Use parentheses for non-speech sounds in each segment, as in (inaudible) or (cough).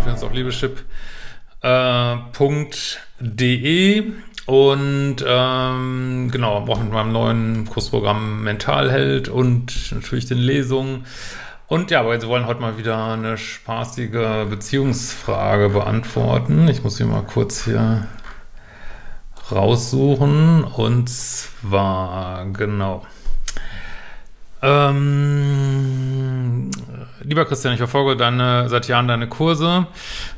Programm findet ihr auf liebeschip.de und ähm, genau, auch mit meinem neuen Kursprogramm Mentalheld und natürlich den Lesungen. Und ja, aber wir wollen heute mal wieder eine spaßige Beziehungsfrage beantworten. Ich muss sie mal kurz hier raussuchen. Und zwar, genau. Ähm, lieber Christian, ich verfolge deine, seit Jahren deine Kurse.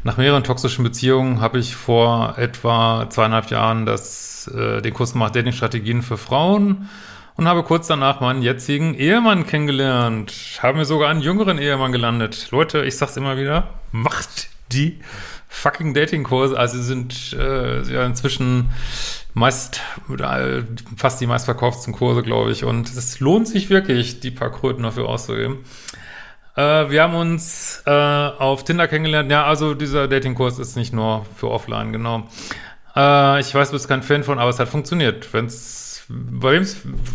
Nach mehreren toxischen Beziehungen habe ich vor etwa zweieinhalb Jahren das, äh, den Kurs gemacht, Dating-Strategien für Frauen und habe kurz danach meinen jetzigen Ehemann kennengelernt. Haben mir sogar einen jüngeren Ehemann gelandet. Leute, ich sag's immer wieder, macht die fucking Dating-Kurse. Also sie sind äh, ja inzwischen meist, äh, fast die meistverkauften Kurse, glaube ich. Und es lohnt sich wirklich, die paar Kröten dafür auszugeben. Äh, wir haben uns äh, auf Tinder kennengelernt. Ja, also dieser Dating-Kurs ist nicht nur für offline, genau. Äh, ich weiß, du bist kein Fan von, aber es hat funktioniert. Wenn's, bei wem,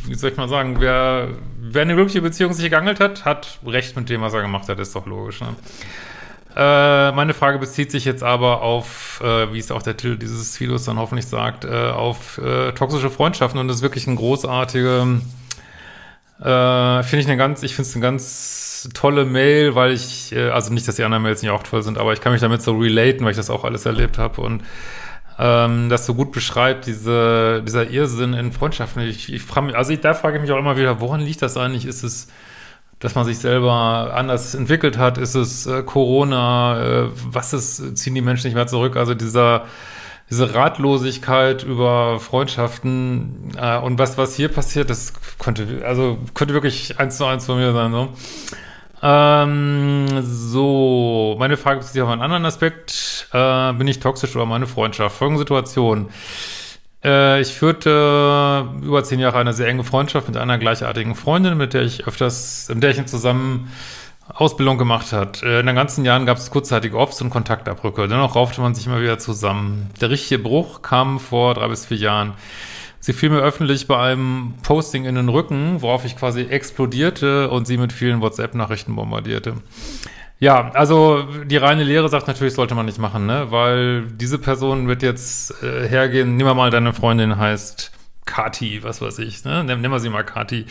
wie soll ich mal sagen, wer, wer eine glückliche Beziehung sich gegangelt hat, hat recht mit dem, was er gemacht hat, ist doch logisch, ne? Äh, meine Frage bezieht sich jetzt aber auf, äh, wie es auch der Titel dieses Videos dann hoffentlich sagt, äh, auf toxische Freundschaften und das ist wirklich ein großartige, finde ich eine ganz, ich finde es eine ganz tolle Mail, weil ich, äh, also nicht, dass die anderen Mails nicht auch toll sind, aber ich kann mich damit so relaten, weil ich das auch alles erlebt habe und ähm, das so gut beschreibt, diese, dieser Irrsinn in Freundschaften. Ich, ich frage mich, also ich, da frage ich mich auch immer wieder, woran liegt das eigentlich? Ist es dass man sich selber anders entwickelt hat? Ist es äh, Corona? Äh, was ist, ziehen die Menschen nicht mehr zurück? Also dieser, diese Ratlosigkeit über Freundschaften äh, und was, was hier passiert, das könnte, also könnte wirklich eins zu eins von mir sein, so. Ähm, so, meine Frage bezieht sich auf einen anderen Aspekt. Äh, bin ich toxisch oder meine Freundschaft? Folgende Situation. Äh, ich führte über zehn Jahre eine sehr enge Freundschaft mit einer gleichartigen Freundin, mit der ich öfters, in der ich zusammen Ausbildung gemacht hat. Äh, in den ganzen Jahren gab es kurzzeitige Offs und Kontaktabbrücke. Dennoch raufte man sich immer wieder zusammen. Der richtige Bruch kam vor drei bis vier Jahren. Sie fiel mir öffentlich bei einem Posting in den Rücken, worauf ich quasi explodierte und sie mit vielen WhatsApp-Nachrichten bombardierte. Ja, also die reine Lehre sagt natürlich, sollte man nicht machen, ne? Weil diese Person wird jetzt äh, hergehen, nimm mal deine Freundin heißt Kati, was weiß ich, ne? Nimm mal sie mal Kati.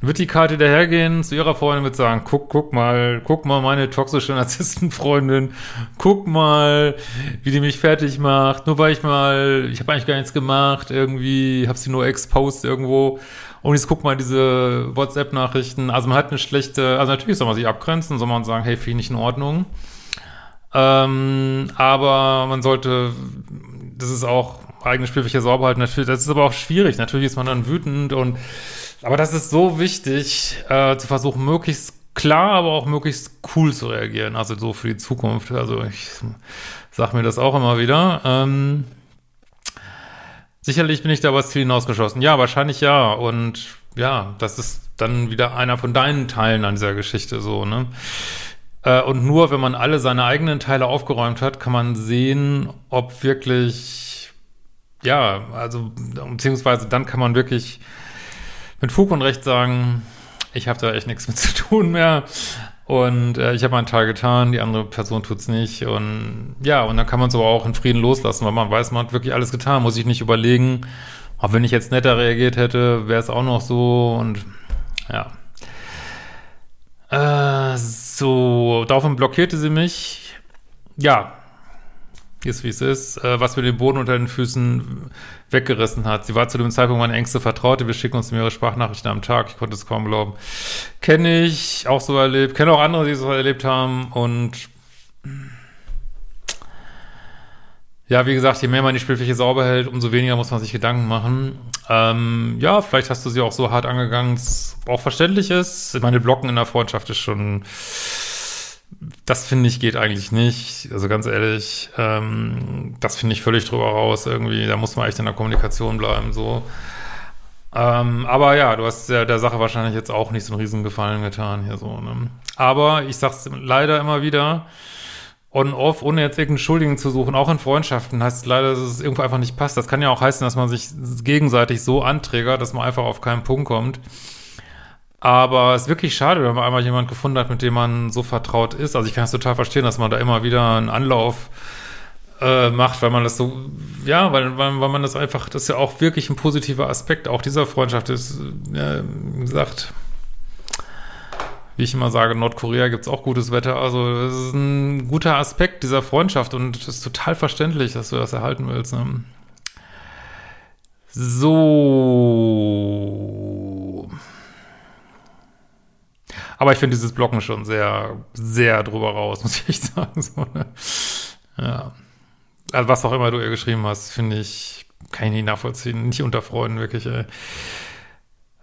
Wird die Kati dahergehen zu ihrer Freundin und sagen, guck, guck mal, guck mal meine toxische (laughs) Narzisstenfreundin, guck mal, wie die mich fertig macht, nur weil ich mal, ich habe eigentlich gar nichts gemacht, irgendwie, hab sie nur exposed irgendwo und jetzt guck mal diese WhatsApp-Nachrichten. Also man hat eine schlechte, also natürlich soll man sich abgrenzen, soll man sagen, hey, finde ich in Ordnung. Ähm, aber man sollte, das ist auch eigene Spielfläche sauber halten. Das ist aber auch schwierig. Natürlich ist man dann wütend und, aber das ist so wichtig, äh, zu versuchen, möglichst klar, aber auch möglichst cool zu reagieren. Also so für die Zukunft. Also ich sag mir das auch immer wieder. Ähm, Sicherlich bin ich da was Ziel hinausgeschossen. Ja, wahrscheinlich ja. Und ja, das ist dann wieder einer von deinen Teilen an dieser Geschichte so, ne? Äh, und nur wenn man alle seine eigenen Teile aufgeräumt hat, kann man sehen, ob wirklich, ja, also, beziehungsweise dann kann man wirklich mit Fug und Recht sagen, ich habe da echt nichts mit (laughs) zu tun mehr. Und äh, ich habe meinen Teil getan, die andere Person tut's nicht. Und ja, und dann kann man es aber auch in Frieden loslassen, weil man weiß, man hat wirklich alles getan. Muss ich nicht überlegen, auch wenn ich jetzt netter reagiert hätte, wäre es auch noch so. Und ja. Äh, so, daraufhin blockierte sie mich. Ja. Ist wie es ist, äh, was mir den Boden unter den Füßen weggerissen hat. Sie war zu dem Zeitpunkt meine engste Vertraute. Wir schicken uns mehrere Sprachnachrichten am Tag. Ich konnte es kaum glauben. Kenne ich, auch so erlebt. Kenne auch andere, die so erlebt haben. Und ja, wie gesagt, je mehr man die Spielfläche sauber hält, umso weniger muss man sich Gedanken machen. Ähm, ja, vielleicht hast du sie auch so hart angegangen, dass es auch verständlich ist. Meine Blocken in der Freundschaft ist schon das finde ich geht eigentlich nicht. Also ganz ehrlich, ähm, das finde ich völlig drüber raus irgendwie. Da muss man echt in der Kommunikation bleiben, so. Ähm, aber ja, du hast der, der Sache wahrscheinlich jetzt auch nicht so einen Riesengefallen getan hier so, ne? Aber ich sag's leider immer wieder, on-off, ohne jetzt irgendeinen Schuldigen zu suchen, auch in Freundschaften, heißt leider, dass es irgendwo einfach nicht passt. Das kann ja auch heißen, dass man sich gegenseitig so anträgert, dass man einfach auf keinen Punkt kommt. Aber es ist wirklich schade, wenn man einmal jemand gefunden hat, mit dem man so vertraut ist. Also ich kann es total verstehen, dass man da immer wieder einen Anlauf äh, macht, weil man das so, ja, weil, weil, weil man das einfach, das ist ja auch wirklich ein positiver Aspekt auch dieser Freundschaft ist, ja, wie gesagt, wie ich immer sage, Nordkorea gibt's auch gutes Wetter. Also es ist ein guter Aspekt dieser Freundschaft und es ist total verständlich, dass du das erhalten willst. Ne? So. Aber ich finde dieses Blocken schon sehr, sehr drüber raus, (laughs) muss ich echt sagen. So, ne? Ja. Also was auch immer du ihr geschrieben hast, finde ich, kann ich nicht nachvollziehen. Nicht unter Freunden, wirklich, ey.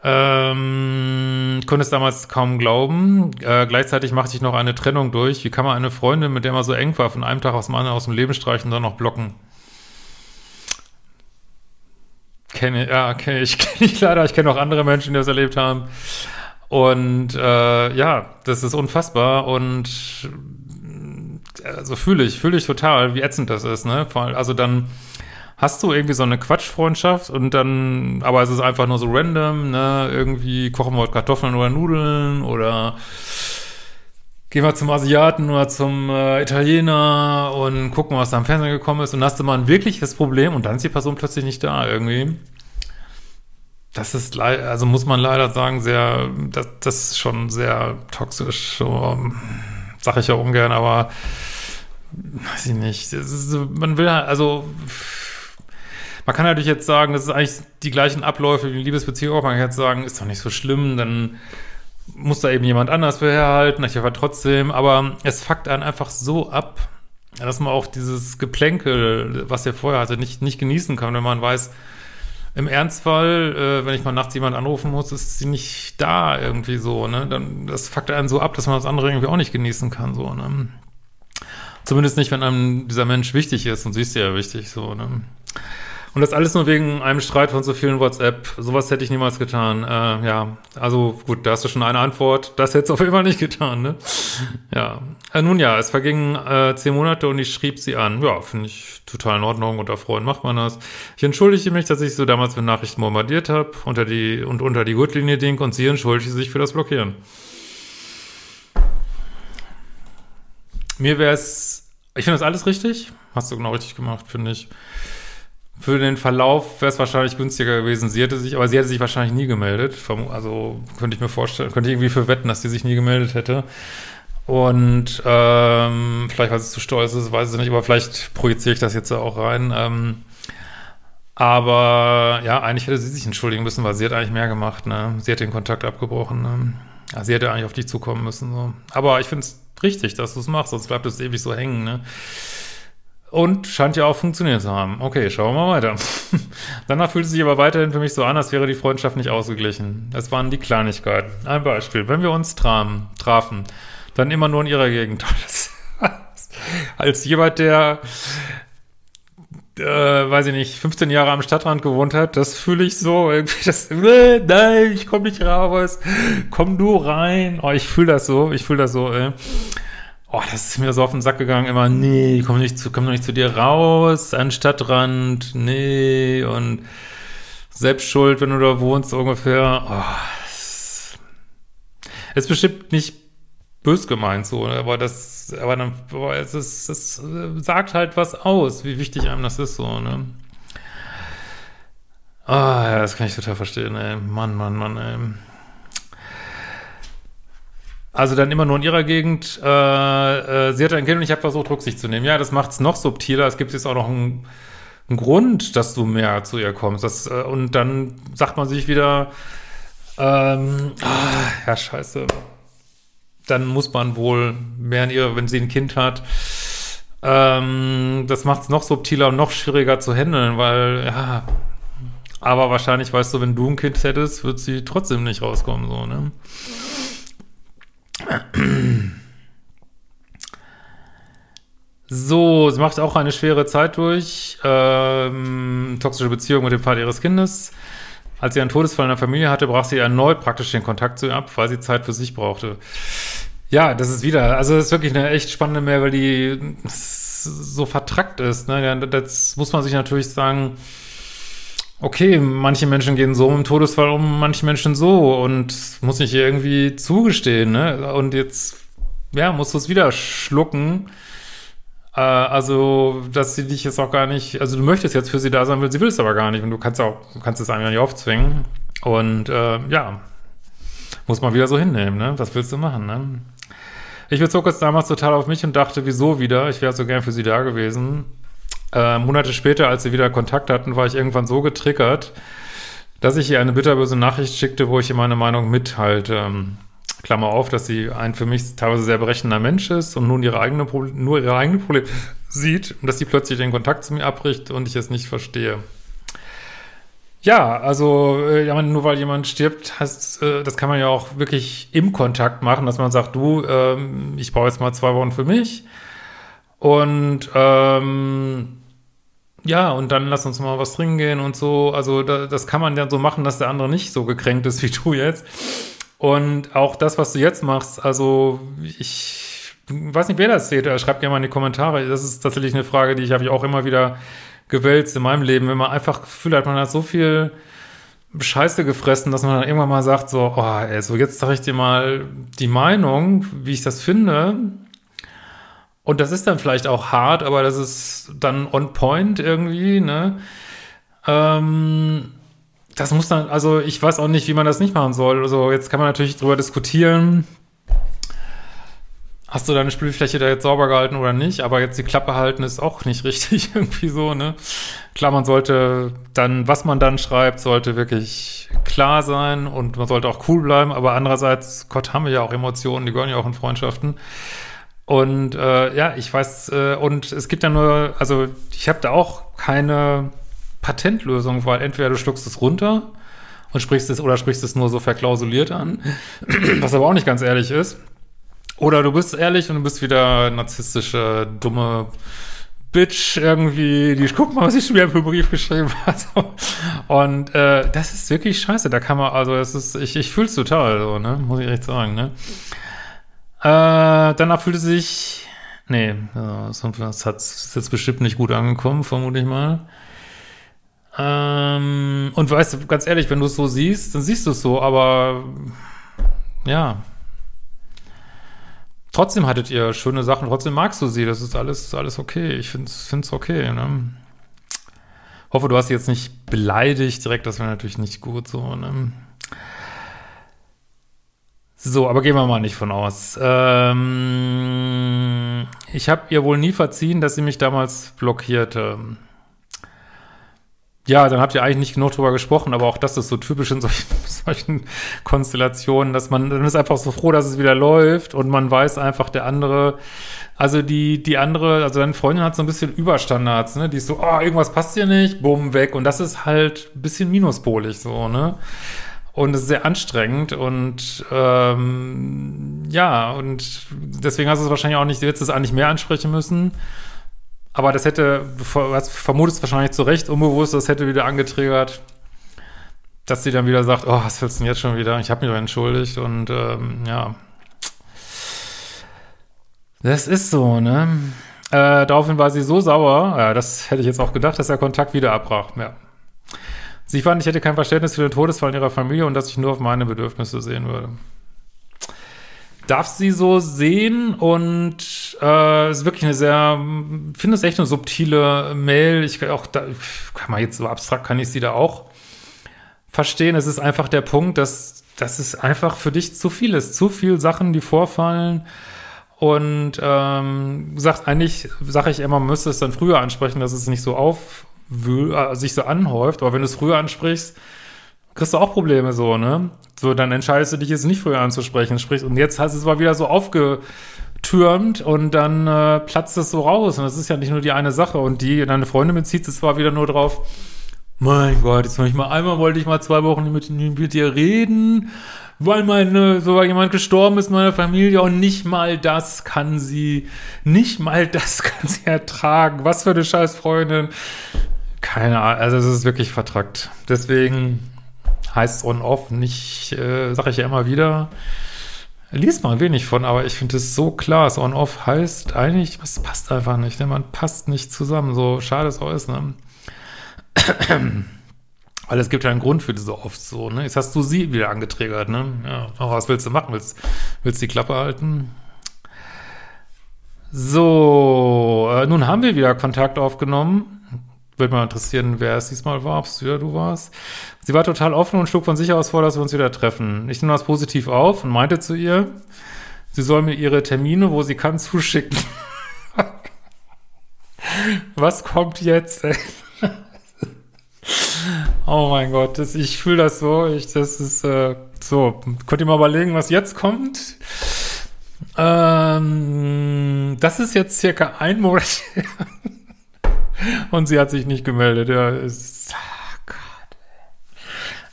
Ähm, konnte es damals kaum glauben. Äh, gleichzeitig machte ich noch eine Trennung durch. Wie kann man eine Freundin, mit der man so eng war, von einem Tag aus dem anderen aus dem Leben streichen und dann noch blocken? Kenne, ja, kenne ich, kenne ich (laughs) leider. Ich kenne auch andere Menschen, die das erlebt haben. Und äh, ja, das ist unfassbar und also fühle ich, fühle ich total, wie ätzend das ist, ne? Also dann hast du irgendwie so eine Quatschfreundschaft und dann, aber es ist einfach nur so random, ne? Irgendwie kochen wir heute Kartoffeln oder Nudeln oder gehen wir zum Asiaten oder zum äh, Italiener und gucken, was da im Fernsehen gekommen ist und hast du mal ein wirkliches Problem und dann ist die Person plötzlich nicht da irgendwie das ist leider, also muss man leider sagen, sehr, das, das ist schon sehr toxisch. So, sag ich ja ungern, aber weiß ich nicht. Ist, man will halt, also man kann natürlich jetzt sagen, das ist eigentlich die gleichen Abläufe wie Liebesbeziehung auch. Man kann jetzt sagen, ist doch nicht so schlimm, dann muss da eben jemand anders für herhalten, ich aber trotzdem, aber es fuckt einen einfach so ab, dass man auch dieses Geplänkel, was er vorher hatte, nicht, nicht genießen kann, wenn man weiß, im Ernstfall, äh, wenn ich mal nachts jemand anrufen muss, ist sie nicht da irgendwie so, ne? Dann, das fuckt einen so ab, dass man das andere irgendwie auch nicht genießen kann, so, ne? Zumindest nicht, wenn einem dieser Mensch wichtig ist und sie ist ja wichtig, so, ne? Und das alles nur wegen einem Streit von so vielen WhatsApp. Sowas hätte ich niemals getan. Äh, ja, also gut, da hast du schon eine Antwort. Das hätte es auf jeden Fall nicht getan, ne? Ja. Äh, nun ja, es vergingen äh, zehn Monate und ich schrieb sie an. Ja, finde ich total in Ordnung. Unter Freunden macht man das. Ich entschuldige mich, dass ich so damals mit Nachrichten bombardiert habe unter die und unter die Gurtlinie ding und sie entschuldigte sich für das Blockieren. Mir wäre es, ich finde das alles richtig. Hast du genau richtig gemacht, finde ich. Für den Verlauf wäre es wahrscheinlich günstiger gewesen. Sie hätte sich, aber sie hätte sich wahrscheinlich nie gemeldet. Also könnte ich mir vorstellen, könnte ich irgendwie für wetten, dass sie sich nie gemeldet hätte. Und ähm, vielleicht, weil sie zu stolz ist, weiß ich nicht, aber vielleicht projiziere ich das jetzt auch rein. Ähm, aber ja, eigentlich hätte sie sich entschuldigen müssen, weil sie hat eigentlich mehr gemacht. Ne? Sie hat den Kontakt abgebrochen. Ne? Ja, sie hätte eigentlich auf dich zukommen müssen. So. Aber ich finde es richtig, dass du es machst, sonst bleibt es ewig so hängen. Ne? Und scheint ja auch funktioniert zu haben. Okay, schauen wir mal weiter. (laughs) Danach fühlt es sich aber weiterhin für mich so an, als wäre die Freundschaft nicht ausgeglichen. Es waren die Kleinigkeiten. Ein Beispiel. Wenn wir uns trafen, trafen dann immer nur in ihrer Gegend. (laughs) als jemand, der, äh, weiß ich nicht, 15 Jahre am Stadtrand gewohnt hat, das fühle ich so irgendwie, das, äh, (laughs) nein, ich komme nicht raus, komm du rein. Oh, ich fühle das so, ich fühle das so, äh oh, das ist mir so auf den Sack gegangen, immer, nee, komm nicht komm nicht zu dir raus, an Stadtrand, nee, und selbst schuld, wenn du da wohnst, ungefähr. Oh, ist bestimmt nicht bös gemeint so, aber das, aber dann, aber es ist, es sagt halt was aus, wie wichtig einem das ist, so, ne? Ah, ja, das kann ich total verstehen, ey. Mann, Mann, Mann, ey. Also dann immer nur in ihrer Gegend. Äh, äh, sie hatte ein Kind und ich habe versucht, Rücksicht zu nehmen. Ja, das macht es noch subtiler. Es gibt jetzt auch noch einen, einen, Grund, dass du mehr zu ihr kommst. Das, äh, und dann sagt man sich wieder, ähm, ah, ja, scheiße. Dann muss man wohl mehr in ihr, wenn sie ein Kind hat. Ähm, das macht es noch subtiler und noch schwieriger zu handeln, weil, ja, aber wahrscheinlich weißt du, wenn du ein Kind hättest, wird sie trotzdem nicht rauskommen, so, ne? So, sie macht auch eine schwere Zeit durch. Ähm, toxische Beziehung mit dem Vater ihres Kindes. Als sie einen Todesfall in der Familie hatte, brach sie erneut praktisch den Kontakt zu ihr ab, weil sie Zeit für sich brauchte. Ja, das ist wieder, also das ist wirklich eine echt spannende Mail, weil die so vertrackt ist. Ne? Das muss man sich natürlich sagen, okay, manche Menschen gehen so im Todesfall um, manche Menschen so und muss nicht irgendwie zugestehen, ne? Und jetzt, ja, musst du es wieder schlucken. Äh, also, dass sie dich jetzt auch gar nicht, also du möchtest jetzt für sie da sein, will, sie will es aber gar nicht und du kannst auch, du kannst es einfach nicht aufzwingen. Und äh, ja, muss man wieder so hinnehmen, ne? Was willst du machen, ne? Ich bezog es damals total auf mich und dachte, wieso wieder? Ich wäre so gern für sie da gewesen. Äh, Monate später, als sie wieder Kontakt hatten, war ich irgendwann so getriggert, dass ich ihr eine bitterböse Nachricht schickte, wo ich ihr meine Meinung mithalte. Ähm, Klammer auf, dass sie ein für mich teilweise sehr berechnender Mensch ist und nun ihre eigene nur ihre eigene Probleme sieht und dass sie plötzlich den Kontakt zu mir abbricht und ich es nicht verstehe. Ja, also äh, ja, nur weil jemand stirbt, heißt, äh, das kann man ja auch wirklich im Kontakt machen, dass man sagt, du, ähm, ich brauche jetzt mal zwei Wochen für mich und ähm, ja, und dann lass uns mal was trinken gehen und so. Also da, das kann man ja so machen, dass der andere nicht so gekränkt ist (laughs) wie du jetzt. Und auch das, was du jetzt machst, also ich weiß nicht, wer das sieht, schreibt gerne mal in die Kommentare. Das ist tatsächlich eine Frage, die ich habe ich auch immer wieder gewälzt in meinem Leben. Wenn man einfach Gefühl hat, man hat so viel Scheiße gefressen, dass man dann irgendwann mal sagt, so, oh, ey, so jetzt sage ich dir mal die Meinung, wie ich das finde. Und das ist dann vielleicht auch hart, aber das ist dann on point irgendwie, ne? Ähm, das muss dann, also ich weiß auch nicht, wie man das nicht machen soll. Also jetzt kann man natürlich drüber diskutieren. Hast du deine Spielfläche da jetzt sauber gehalten oder nicht? Aber jetzt die Klappe halten ist auch nicht (laughs) richtig irgendwie so, ne? Klar, man sollte dann, was man dann schreibt, sollte wirklich klar sein und man sollte auch cool bleiben. Aber andererseits, Gott, haben wir ja auch Emotionen, die gehören ja auch in Freundschaften. Und äh, ja, ich weiß, äh, und es gibt ja nur, also ich habe da auch keine Patentlösung, weil entweder du schluckst es runter und sprichst es oder sprichst es nur so verklausuliert an, (clears throat) was aber auch nicht ganz ehrlich ist. Oder du bist ehrlich und du bist wieder narzisstische, dumme Bitch irgendwie, die guck mal, was ich schon wieder für einen Brief geschrieben habe. (laughs) Und äh, das ist wirklich scheiße. Da kann man, also es ist, ich, ich fühle es total so, ne? Muss ich echt sagen, ne? Äh, danach fühlte sich. Nee, das hat ist jetzt bestimmt nicht gut angekommen, vermute ich mal. Ähm, und weißt du, ganz ehrlich, wenn du es so siehst, dann siehst du es so, aber ja. Trotzdem hattet ihr schöne Sachen, trotzdem magst du sie, das ist alles, alles okay. Ich finde es okay, ne? Hoffe, du hast sie jetzt nicht beleidigt direkt, das wäre natürlich nicht gut so, ne? So, aber gehen wir mal nicht von aus. Ähm, ich habe ihr wohl nie verziehen, dass sie mich damals blockierte. Ja, dann habt ihr eigentlich nicht genug drüber gesprochen, aber auch das ist so typisch in solchen, (laughs) solchen Konstellationen, dass man, dann ist einfach so froh, dass es wieder läuft und man weiß einfach, der andere, also die, die andere, also deine Freundin hat so ein bisschen Überstandards, ne, die ist so, oh, irgendwas passt hier nicht, bumm, weg und das ist halt ein bisschen minuspolig so, ne. Und es ist sehr anstrengend und ähm, ja, und deswegen hast du es wahrscheinlich auch nicht, du hättest es eigentlich mehr ansprechen müssen. Aber das hätte, was vermutest wahrscheinlich zu Recht, unbewusst, das hätte wieder angetriggert, dass sie dann wieder sagt, oh, was willst du denn jetzt schon wieder? Ich habe mich doch entschuldigt und ähm, ja. Das ist so, ne? Äh, daraufhin war sie so sauer, ja, das hätte ich jetzt auch gedacht, dass der Kontakt wieder abbrach. Ja, Sie fand, ich hätte kein Verständnis für den Todesfall in ihrer Familie und dass ich nur auf meine Bedürfnisse sehen würde. Darf sie so sehen und äh, ist wirklich eine sehr, finde es echt eine subtile Mail. Ich kann auch, da, kann man jetzt so abstrakt, kann ich sie da auch verstehen. Es ist einfach der Punkt, dass, dass es einfach für dich zu viel ist. Zu viel Sachen, die vorfallen. Und ähm, sagt eigentlich, sage ich immer, müsste es dann früher ansprechen, dass es nicht so auf sich so anhäuft. Aber wenn du es früher ansprichst, kriegst du auch Probleme so, ne? So, dann entscheidest du dich jetzt nicht früher anzusprechen. Sprich, und jetzt hast du es mal wieder so aufgetürmt und dann äh, platzt es so raus. Und das ist ja nicht nur die eine Sache. Und die, deine Freundin bezieht es zwar wieder nur drauf, mein Gott, jetzt noch nicht mal einmal wollte ich mal zwei Wochen mit, mit dir reden, weil meine, so jemand gestorben ist in meiner Familie und nicht mal das kann sie, nicht mal das kann sie ertragen. Was für eine scheiß Freundin. Keine Ahnung, also es ist wirklich vertrackt. Deswegen heißt On-Off nicht, äh, sage ich ja immer wieder, liest mal wenig von, aber ich finde es so klar, das On-Off heißt eigentlich, es passt einfach nicht, ne? man passt nicht zusammen, so schade es auch ist, ne? (clears throat) Weil es gibt ja einen Grund für diese oft so, ne? Jetzt hast du sie wieder angetriggert, ne? Ja, aber was willst du machen? Willst, willst die Klappe halten? So, äh, nun haben wir wieder Kontakt aufgenommen. Würde mal interessieren, wer es diesmal war, ob es wieder du warst. Sie war total offen und schlug von sich aus vor, dass wir uns wieder treffen. Ich nehme das positiv auf und meinte zu ihr, sie soll mir ihre Termine, wo sie kann, zuschicken. (laughs) Was kommt jetzt? (laughs) oh mein Gott, das, ich fühle das so. Ich, das ist äh, so. Könnt ihr mal überlegen, was jetzt kommt? Ähm, das ist jetzt circa ein Monat her. Und sie hat sich nicht gemeldet. Ja, ist, oh Gott.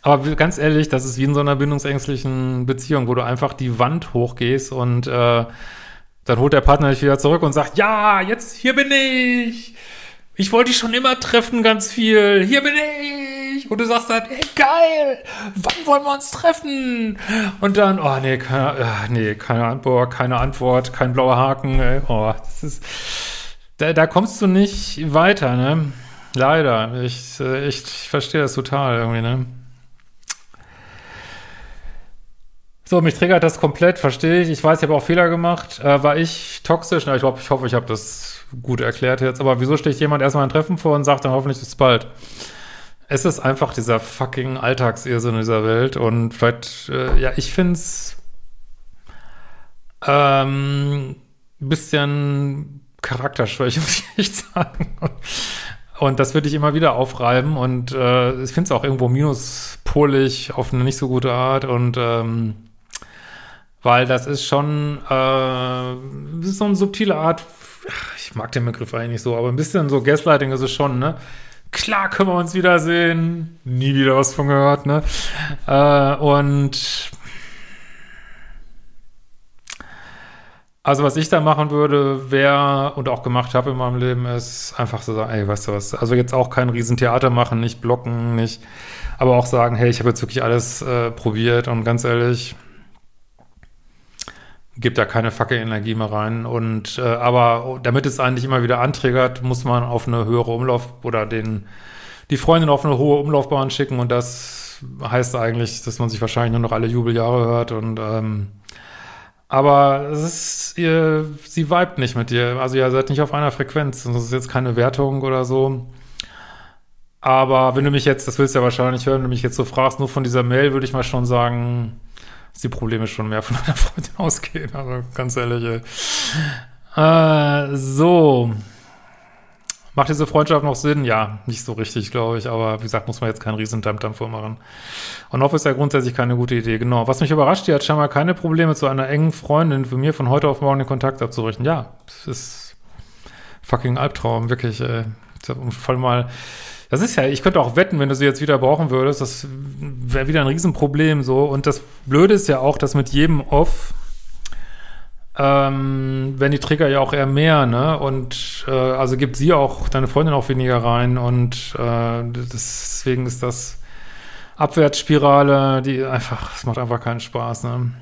Aber ganz ehrlich, das ist wie in so einer bindungsängstlichen Beziehung, wo du einfach die Wand hochgehst und äh, dann holt der Partner dich wieder zurück und sagt, ja, jetzt hier bin ich. Ich wollte dich schon immer treffen, ganz viel. Hier bin ich. Und du sagst dann, ey, geil. Wann wollen wir uns treffen? Und dann, oh, nee, keine, ach, nee, keine Antwort, keine Antwort, kein blauer Haken. Ey. Oh, das ist, da, da kommst du nicht weiter, ne? Leider. Ich, äh, ich, ich verstehe das total irgendwie, ne? So, mich triggert das komplett, verstehe ich. Ich weiß, ich habe auch Fehler gemacht. Äh, war ich toxisch? Na, ich, glaub, ich hoffe, ich habe das gut erklärt jetzt. Aber wieso steht jemand erstmal ein Treffen vor und sagt dann hoffentlich bis bald? Es ist einfach dieser fucking Alltagsirrsinn in dieser Welt. Und vielleicht, äh, ja, ich finde es ähm, bisschen Charakterschwäche, (laughs) muss ich echt sagen. Und das würde ich immer wieder aufreiben und äh, ich finde es auch irgendwo minuspolig auf eine nicht so gute Art und ähm, weil das ist schon äh, das ist so eine subtile Art, ich mag den Begriff eigentlich nicht so, aber ein bisschen so Gaslighting ist es schon, ne? Klar können wir uns wiedersehen, nie wieder was von gehört, ne? Äh, und Also was ich da machen würde, wäre und auch gemacht habe in meinem Leben, ist einfach so sagen, ey, weißt du was, also jetzt auch kein Riesentheater machen, nicht blocken, nicht, aber auch sagen, hey, ich habe jetzt wirklich alles äh, probiert und ganz ehrlich, gibt da keine fucking Energie mehr rein. Und äh, aber damit es eigentlich immer wieder anträgert, muss man auf eine höhere Umlauf oder den die Freundin auf eine hohe Umlaufbahn schicken und das heißt eigentlich, dass man sich wahrscheinlich nur noch alle Jubeljahre hört und ähm, aber es ist, ihr, sie vibet nicht mit dir. Also ihr seid nicht auf einer Frequenz. Das ist jetzt keine Wertung oder so. Aber wenn du mich jetzt, das willst du ja wahrscheinlich hören, wenn du mich jetzt so fragst, nur von dieser Mail, würde ich mal schon sagen, dass die Probleme schon mehr von deiner Freundin ausgehen. Also ganz ehrlich. Äh, so. Macht diese Freundschaft noch Sinn? Ja, nicht so richtig, glaube ich. Aber wie gesagt, muss man jetzt keinen riesen Dampf vormachen. Und off ist ja grundsätzlich keine gute Idee. Genau. Was mich überrascht, die hat scheinbar keine Probleme, zu einer engen Freundin für mir von heute auf morgen den Kontakt abzurichten. Ja, das ist fucking Albtraum, wirklich. Äh, voll mal. Das ist ja, ich könnte auch wetten, wenn du sie jetzt wieder brauchen würdest, das wäre wieder ein Riesenproblem so. Und das Blöde ist ja auch, dass mit jedem Off ähm, werden die Trigger ja auch eher mehr, ne? Und äh, also gibt sie auch, deine Freundin auch weniger rein und äh, deswegen ist das Abwärtsspirale, die einfach, es macht einfach keinen Spaß, ne?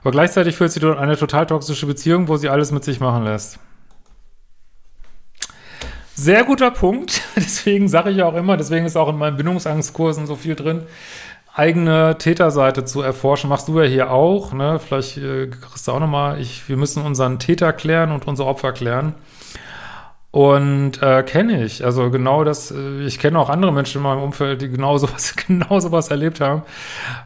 Aber gleichzeitig führt sie dort eine total toxische Beziehung, wo sie alles mit sich machen lässt. Sehr guter Punkt. (laughs) Deswegen sage ich auch immer, deswegen ist auch in meinen Bindungsangstkursen so viel drin eigene Täterseite zu erforschen. Machst du ja hier auch, ne? Vielleicht äh, kriegst du auch nochmal, ich, wir müssen unseren Täter klären und unsere Opfer klären. Und äh, kenne ich. Also genau das, äh, ich kenne auch andere Menschen in meinem Umfeld, die genau (laughs) sowas, genau sowas erlebt haben.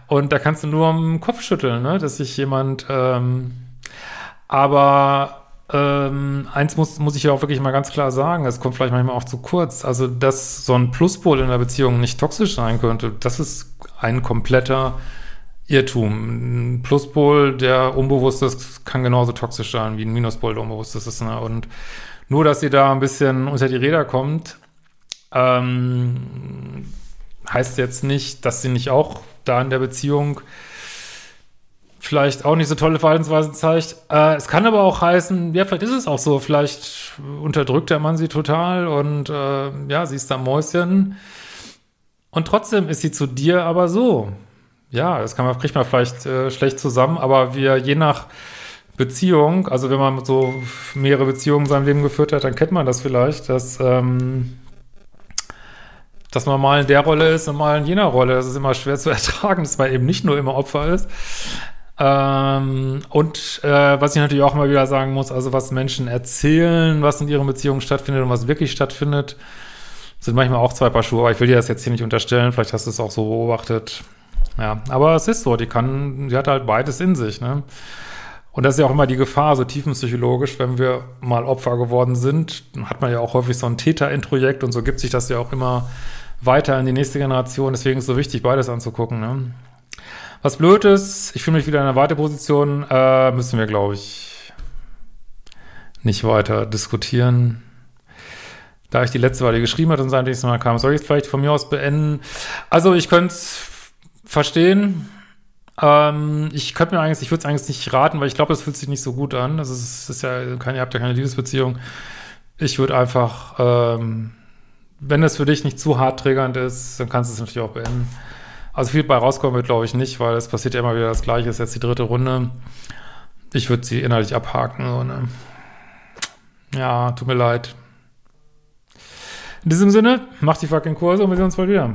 Und da kannst du nur am Kopf schütteln, ne? dass sich jemand, ähm, aber ähm, eins muss, muss ich ja auch wirklich mal ganz klar sagen, es kommt vielleicht manchmal auch zu kurz. Also, dass so ein Pluspol in der Beziehung nicht toxisch sein könnte, das ist ein kompletter Irrtum. Ein Pluspol, der unbewusst ist, kann genauso toxisch sein wie ein Minuspol, der unbewusst ist. Ne? Und nur, dass sie da ein bisschen unter die Räder kommt, ähm, heißt jetzt nicht, dass sie nicht auch da in der Beziehung vielleicht auch nicht so tolle Verhaltensweisen zeigt. Äh, es kann aber auch heißen, ja, vielleicht ist es auch so, vielleicht unterdrückt der Mann sie total und äh, ja, sie ist da Mäuschen. Und trotzdem ist sie zu dir aber so. Ja, das kann man, kriegt man vielleicht äh, schlecht zusammen, aber wir je nach Beziehung, also wenn man so mehrere Beziehungen in seinem Leben geführt hat, dann kennt man das vielleicht, dass, ähm, dass man mal in der Rolle ist und mal in jener Rolle. Das ist immer schwer zu (laughs) ertragen, dass man eben nicht nur immer Opfer ist. Ähm, und äh, was ich natürlich auch mal wieder sagen muss, also was Menschen erzählen, was in ihren Beziehungen stattfindet und was wirklich stattfindet, sind manchmal auch zwei Paar Schuhe. Aber ich will dir das jetzt hier nicht unterstellen, vielleicht hast du es auch so beobachtet. Ja, aber es ist so, die kann, die hat halt beides in sich, ne? Und das ist ja auch immer die Gefahr, so tiefenpsychologisch, wenn wir mal Opfer geworden sind, hat man ja auch häufig so ein Täter-Introjekt und so gibt sich das ja auch immer weiter in die nächste Generation. Deswegen ist es so wichtig, beides anzugucken. Ne? Was blöd ist, ich fühle mich wieder in einer Warteposition, äh, müssen wir, glaube ich, nicht weiter diskutieren. Da ich die letzte Weile geschrieben hat und sein nächstes Mal kam, soll ich es vielleicht von mir aus beenden? Also ich könnte es verstehen. Ähm, ich könnte mir eigentlich, ich würde es eigentlich nicht raten, weil ich glaube, das fühlt sich nicht so gut an. Das ist, ist ja, keine, ihr habt ja keine Liebesbeziehung. Ich würde einfach, ähm, wenn es für dich nicht zu hart triggernd ist, dann kannst du es natürlich auch beenden. Also viel bei rauskommen wird, glaube ich, nicht, weil es passiert ja immer wieder das Gleiche. ist jetzt die dritte Runde. Ich würde sie innerlich abhaken. So, ne? Ja, tut mir leid. In diesem Sinne, macht die fucking Kurse und wir sehen uns bald wieder.